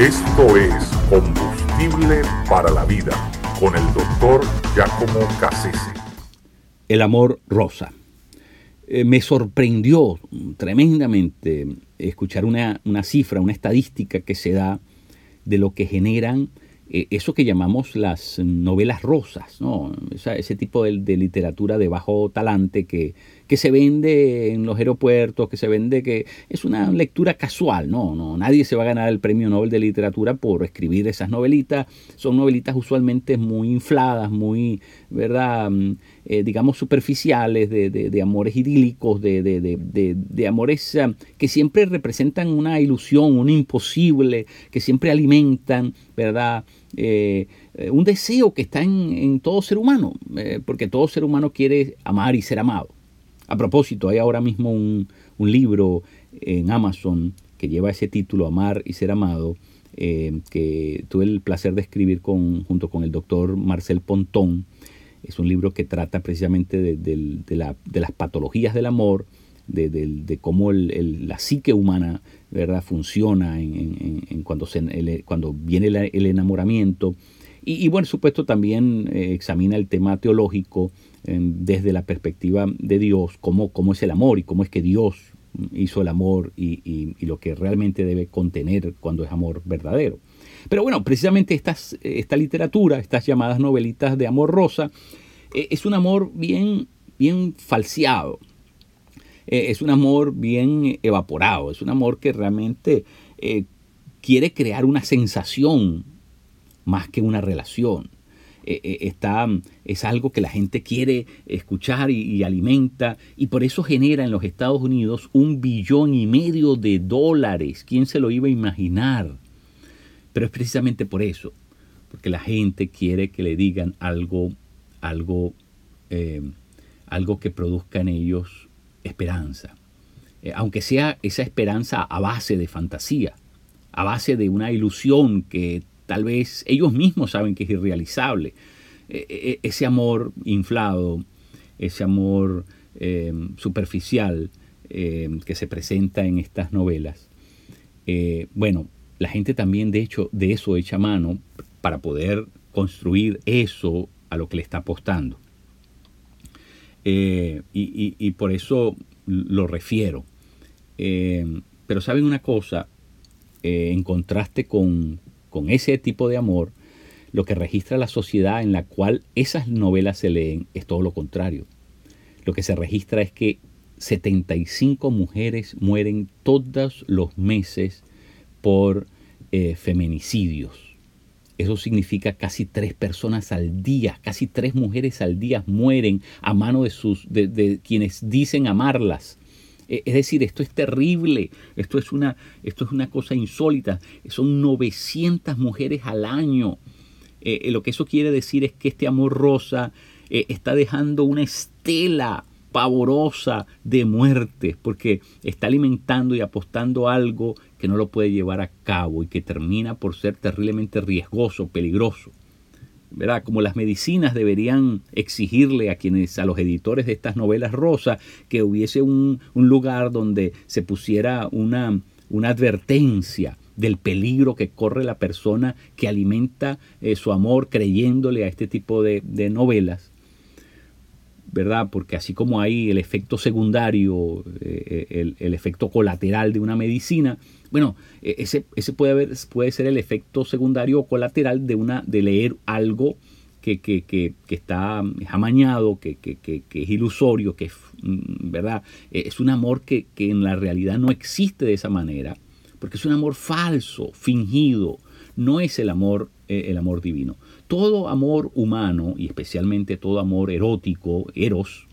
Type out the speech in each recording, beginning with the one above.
Esto es Combustible para la Vida con el doctor Giacomo Cassese. El amor rosa. Eh, me sorprendió tremendamente escuchar una, una cifra, una estadística que se da de lo que generan eso que llamamos las novelas rosas, ¿no? ese tipo de, literatura de bajo talante que, que, se vende en los aeropuertos, que se vende que es una lectura casual, ¿no? no nadie se va a ganar el premio Nobel de literatura por escribir esas novelitas, son novelitas usualmente muy infladas, muy, ¿verdad? Eh, digamos, superficiales, de, de, amores idílicos, de, de amores ah, que siempre representan una ilusión, un imposible, que siempre alimentan, ¿verdad? Eh, un deseo que está en, todo ser humano, eh, porque todo ser humano quiere amar y ser amado. A propósito, hay ahora mismo un, libro en Amazon que lleva ese título, Amar y ser amado, eh, que tuve el placer de escribir con, junto con el doctor Marcel Pontón. Es un libro que trata precisamente de, las patologías del amor, de, cómo la psique humana ¿verdad? funciona en, cuando, se, cuando viene el, enamoramiento. Y, bueno, supuesto también eh, examina el tema teológico desde la perspectiva de Dios, cómo, cómo es el amor y cómo es que Dios hizo el amor y, lo que realmente debe contener cuando es amor verdadero. Pero bueno, precisamente estas, esta literatura, estas llamadas novelitas de amor rosa, eh, es un amor bien, bien falseado. Eh, es un amor bien evaporado, es un amor que realmente eh, quiere crear una sensación más que una relación. Está, es algo que la gente quiere escuchar y, alimenta y por eso genera en los Estados Unidos un billón y medio de dólares. ¿Quién se lo iba a imaginar? Pero es precisamente por eso, porque la gente quiere que le digan algo, algo, algo que produzca en ellos esperanza. Eh, aunque sea esa esperanza a base de fantasía, a base de una ilusión que tal vez ellos mismos saben que es irrealizable. Eh, eh, ese amor inflado, ese amor superficial que se presenta en estas novelas. bueno, la gente también de hecho de eso echa mano para poder construir eso a lo que le está apostando. Eh, y, por eso lo refiero. Eh, pero saben una cosa, eh, en contraste con, con ese tipo de amor, lo que registra la sociedad en la cual esas novelas se leen es todo lo contrario. Lo que se registra es que 75 mujeres mueren todos los meses por feminicidios. Eso significa casi tres personas al día, casi tres mujeres al día mueren a mano de, sus, de, quienes dicen amarlas. E, es decir, esto es terrible, esto es, una, esto es una cosa insólita. Son 900 mujeres al año. Eh, eh, lo que eso quiere decir es que este amor rosa eh, está dejando una estela pavorosa de muerte, porque está alimentando y apostando algo que no lo puede llevar a cabo y que termina por ser terriblemente riesgoso, peligroso. ¿verdad? Como las medicinas deberían exigirle a quienes, a los editores de estas novelas rosas, que hubiese un, lugar donde se pusiera una, una advertencia del peligro que corre la persona que alimenta eh, su amor creyéndole a este tipo de novelas ¿verdad? Porque así como hay el efecto secundario, eh, el, efecto colateral de una medicina, bueno, e, ese, ese puede, haber, puede ser el efecto secundario o colateral de, una, de leer algo que, que, que, que está amañado, que, es ilusorio, que es, mm, ¿verdad? E, es un amor que, en la realidad no existe de esa manera, porque es un amor falso, fingido, no es el amor, eh, el amor divino. Todo amor humano, y especialmente todo amor erótico, eros,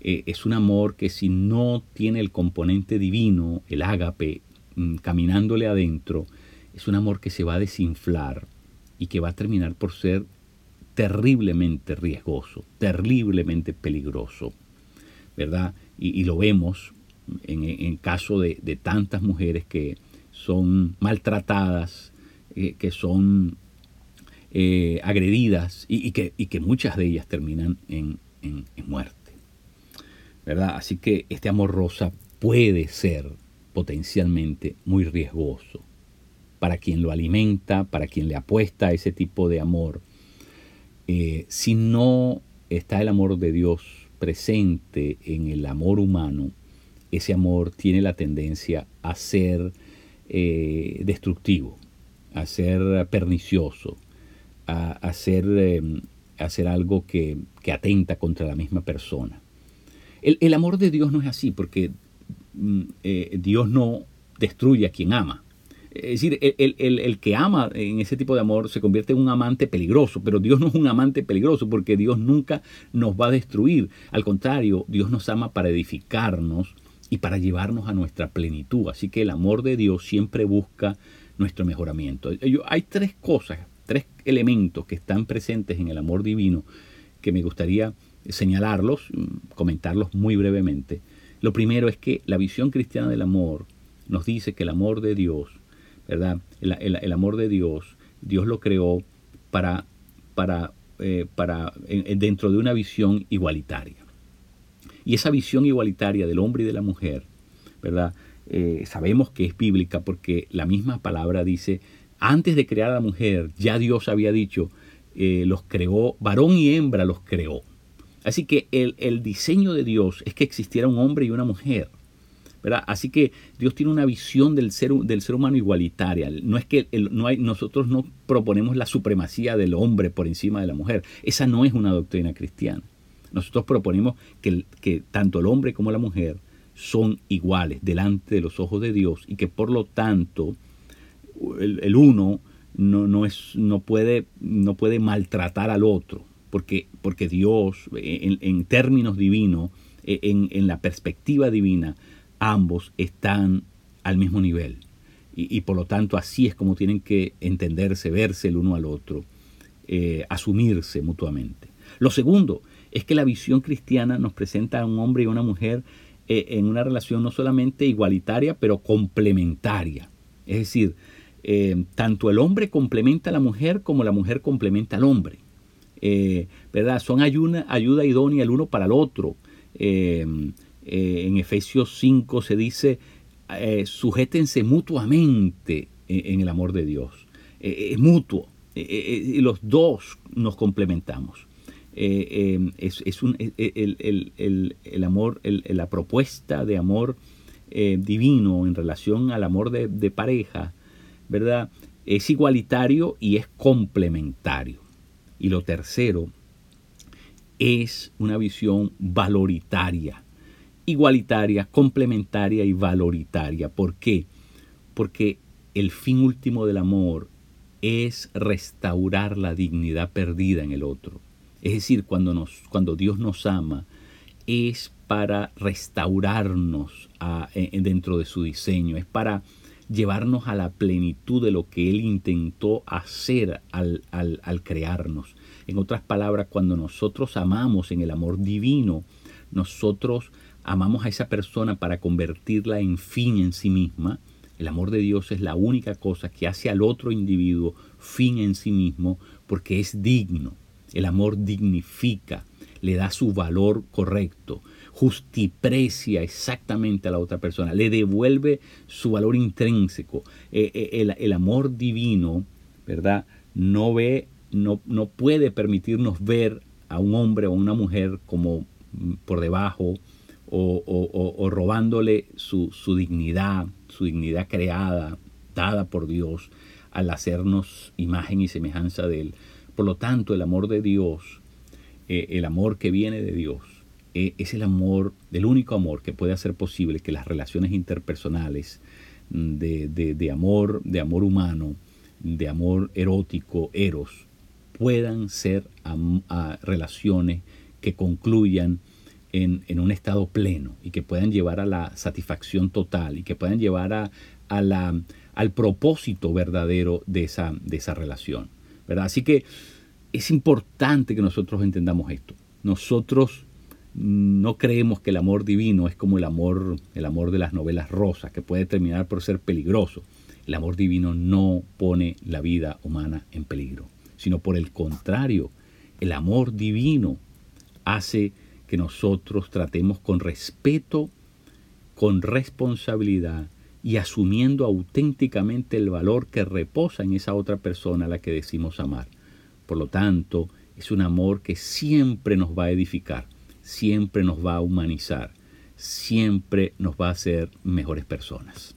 eh, es un amor que si no tiene el componente divino, el ágape, mm, caminándole adentro, es un amor que se va a desinflar y que va a terminar por ser terriblemente riesgoso, terriblemente peligroso, ¿verdad? Y, lo vemos en, caso de, tantas mujeres que son maltratadas, eh, que son eh, agredidas y, que, muchas de ellas terminan en, muerte. ¿verdad? Así que este amor rosa puede ser potencialmente muy riesgoso. para quien lo alimenta, para quien le apuesta a ese tipo de amor. Eh, si no está el amor de Dios presente en el amor humano, ese amor tiene la tendencia a ser destructivo, a ser pernicioso, a, ser, em, algo que, atenta contra la misma persona. El, amor de Dios no es así, porque mm, eh, Dios no destruye a quien ama. Es decir, el, que ama en ese tipo de amor se convierte en un amante peligroso, pero Dios no es un amante peligroso porque Dios nunca nos va a destruir. Al contrario, Dios nos ama para edificarnos y para llevarnos a nuestra plenitud. Así que el amor de Dios siempre busca nuestro mejoramiento. Hay tres cosas, tres elementos que están presentes en el amor divino que me gustaría señalarlos, mm, comentarlos muy brevemente. Lo primero es que la visión cristiana del amor nos dice que el amor de Dios, ¿verdad? El, amor de Dios, Dios lo creó para, para, eh, para dentro de una visión igualitaria. Y esa visión igualitaria del hombre y de la mujer, ¿verdad? Eh, sabemos que es bíblica porque la misma palabra dice, antes de crear a la mujer, ya Dios había dicho, eh, los creó, varón y hembra los creó. Así que el, diseño de Dios es que existiera un hombre y una mujer. ¿verdad? Así que Dios tiene una visión del ser, humano igualitaria. No es que nosotros no proponemos la supremacía del hombre por encima de la mujer. Esa no es una doctrina cristiana. Nosotros proponemos que tanto el hombre como la mujer son iguales delante de los ojos de Dios y que por lo tanto el, uno no, no, es, no, puede, no puede maltratar al otro, porque, porque Dios en, términos divinos, e, en, en, la perspectiva divina, ambos están al mismo nivel. Y, y, por lo tanto así es como tienen que entenderse, verse el uno al otro, eh, asumirse mutuamente. Lo segundo es que la visión cristiana nos presenta a un hombre y a una mujer eh, en una relación no solamente igualitaria, pero complementaria. Es decir, eh, tanto el hombre complementa a la mujer como la mujer complementa al hombre. Eh, ¿verdad? Son ayuda, idónea el uno para el otro. en Efesios 5 se dice, sujétense mutuamente en, el amor de Dios. es mutuo. y los dos nos complementamos. Eh, em, es, un, e, e, el, amor, la propuesta de amor eh, divino en relación al amor de, pareja, ¿verdad? Es igualitario y es complementario. Y lo tercero es una visión valoritaria, igualitaria, complementaria y valoritaria. ¿Por qué? Porque el fin último del amor es restaurar la dignidad perdida en el otro. Es decir, cuando, Dios nos ama, es para restaurarnos dentro de su diseño, es para llevarnos a la plenitud de lo que Él intentó hacer al, crearnos. En otras palabras, cuando nosotros amamos en el amor divino, nosotros amamos a esa persona para convertirla en fin en sí misma. El amor de Dios es la única cosa que hace al otro individuo fin en sí mismo porque es digno. El amor dignifica, le da su valor correcto, justiprecia exactamente a la otra persona, le devuelve su valor intrínseco. Eh, eh, el, amor divino, ¿verdad? No ve, no, no puede permitirnos ver a un hombre o una mujer como mm, por debajo o, robándole su, su, dignidad, su dignidad creada, dada por Dios, al hacernos imagen y semejanza de Él. Por lo tanto, el amor de Dios, eh, el amor que viene de Dios, eh, es el amor, el único amor que puede hacer posible que las relaciones interpersonales mm, de, amor, de amor humano, de amor erótico, eros, puedan ser relaciones que concluyan en, un estado pleno y que puedan llevar a la satisfacción total y que puedan llevar a, la, al propósito verdadero de esa, de esa relación. Así que es importante que nosotros entendamos esto. Nosotros no creemos que el amor divino es como el amor, el amor de las novelas rosas, que puede terminar por ser peligroso. El amor divino no pone la vida humana en peligro, sino por el contrario, el amor divino hace que nosotros tratemos con respeto, con responsabilidad y asumiendo auténticamente el valor que reposa en esa otra persona a la que decimos amar. Por lo tanto, es un amor que siempre nos va a edificar, siempre nos va a humanizar, siempre nos va a hacer mejores personas.